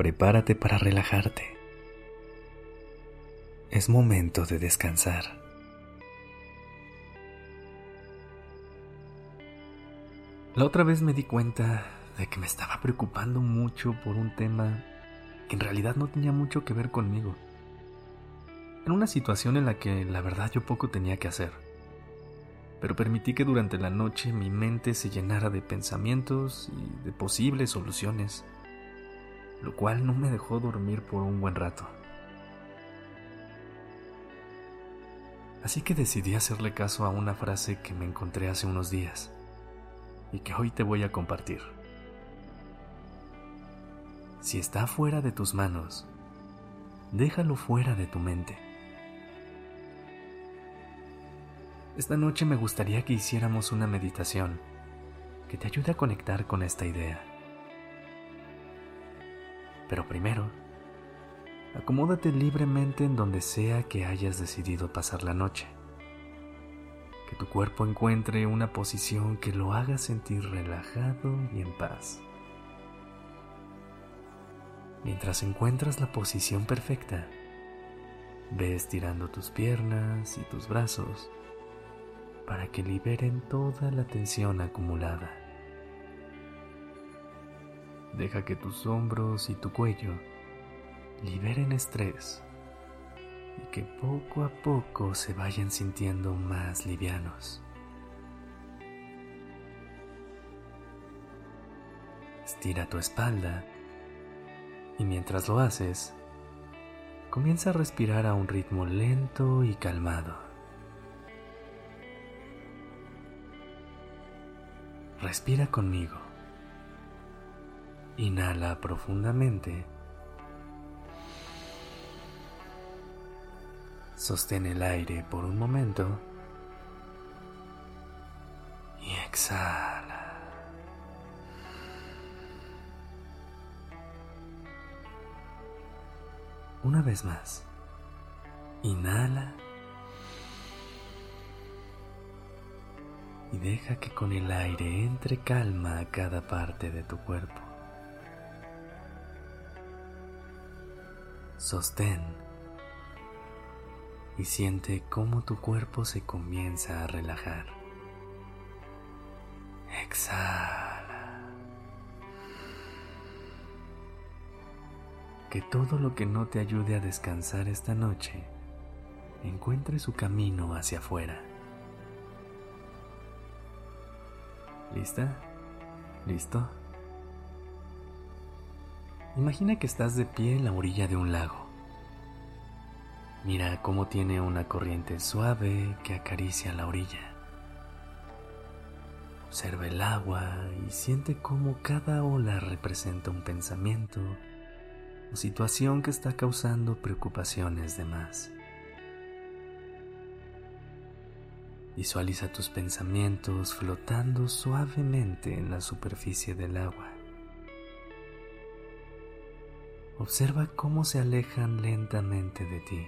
Prepárate para relajarte. Es momento de descansar. La otra vez me di cuenta de que me estaba preocupando mucho por un tema que en realidad no tenía mucho que ver conmigo. En una situación en la que la verdad yo poco tenía que hacer pero permití que durante la noche mi mente se llenara de pensamientos y de posibles soluciones, lo cual no me dejó dormir por un buen rato. Así que decidí hacerle caso a una frase que me encontré hace unos días y que hoy te voy a compartir. Si está fuera de tus manos, déjalo fuera de tu mente. Esta noche me gustaría que hiciéramos una meditación que te ayude a conectar con esta idea. Pero primero, acomódate libremente en donde sea que hayas decidido pasar la noche. Que tu cuerpo encuentre una posición que lo haga sentir relajado y en paz. Mientras encuentras la posición perfecta, ve estirando tus piernas y tus brazos para que liberen toda la tensión acumulada. Deja que tus hombros y tu cuello liberen estrés y que poco a poco se vayan sintiendo más livianos. Estira tu espalda y mientras lo haces, comienza a respirar a un ritmo lento y calmado. Respira conmigo. Inhala profundamente. Sostén el aire por un momento. Y exhala. Una vez más. Inhala. y deja que con el aire entre calma a cada parte de tu cuerpo. Sostén y siente cómo tu cuerpo se comienza a relajar. Exhala. Que todo lo que no te ayude a descansar esta noche encuentre su camino hacia afuera. ¿Lista? ¿Listo? Imagina que estás de pie en la orilla de un lago. Mira cómo tiene una corriente suave que acaricia la orilla. Observa el agua y siente cómo cada ola representa un pensamiento o situación que está causando preocupaciones de más. Visualiza tus pensamientos flotando suavemente en la superficie del agua. Observa cómo se alejan lentamente de ti,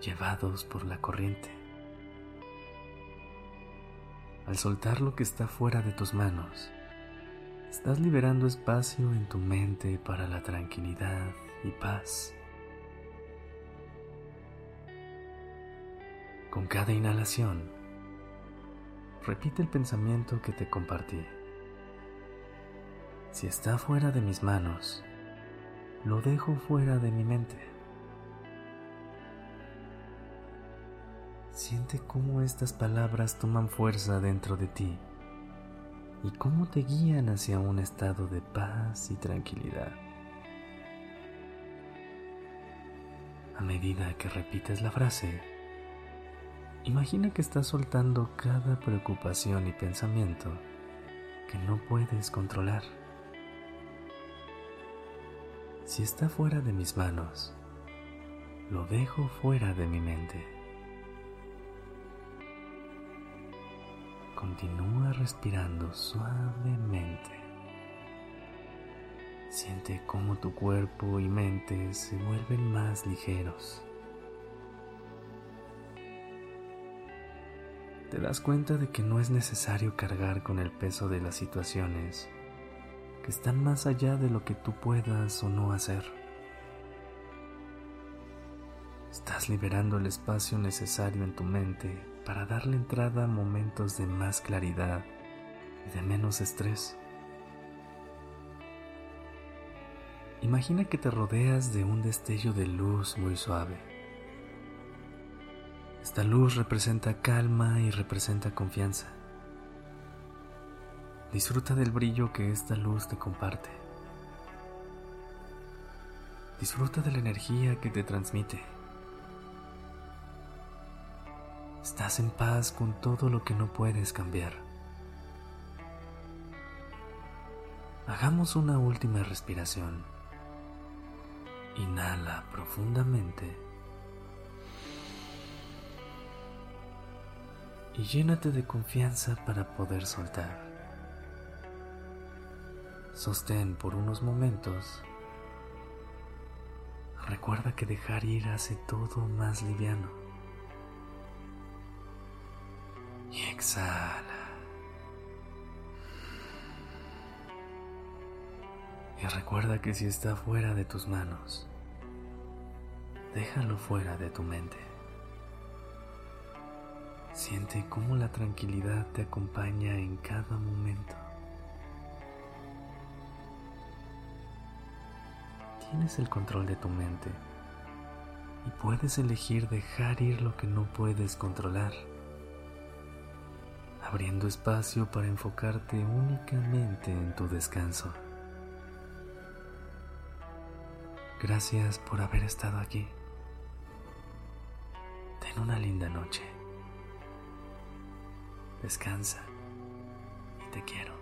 llevados por la corriente. Al soltar lo que está fuera de tus manos, estás liberando espacio en tu mente para la tranquilidad y paz. Con cada inhalación, repite el pensamiento que te compartí. Si está fuera de mis manos, lo dejo fuera de mi mente. Siente cómo estas palabras toman fuerza dentro de ti y cómo te guían hacia un estado de paz y tranquilidad. A medida que repites la frase, Imagina que estás soltando cada preocupación y pensamiento que no puedes controlar. Si está fuera de mis manos, lo dejo fuera de mi mente. Continúa respirando suavemente. Siente cómo tu cuerpo y mente se vuelven más ligeros. Te das cuenta de que no es necesario cargar con el peso de las situaciones que están más allá de lo que tú puedas o no hacer. Estás liberando el espacio necesario en tu mente para darle entrada a momentos de más claridad y de menos estrés. Imagina que te rodeas de un destello de luz muy suave. Esta luz representa calma y representa confianza. Disfruta del brillo que esta luz te comparte. Disfruta de la energía que te transmite. Estás en paz con todo lo que no puedes cambiar. Hagamos una última respiración. Inhala profundamente. Y llénate de confianza para poder soltar. Sostén por unos momentos. Recuerda que dejar ir hace todo más liviano. Y exhala. Y recuerda que si está fuera de tus manos, déjalo fuera de tu mente. Siente cómo la tranquilidad te acompaña en cada momento. Tienes el control de tu mente y puedes elegir dejar ir lo que no puedes controlar, abriendo espacio para enfocarte únicamente en tu descanso. Gracias por haber estado aquí. Ten una linda noche. Descansa y te quiero.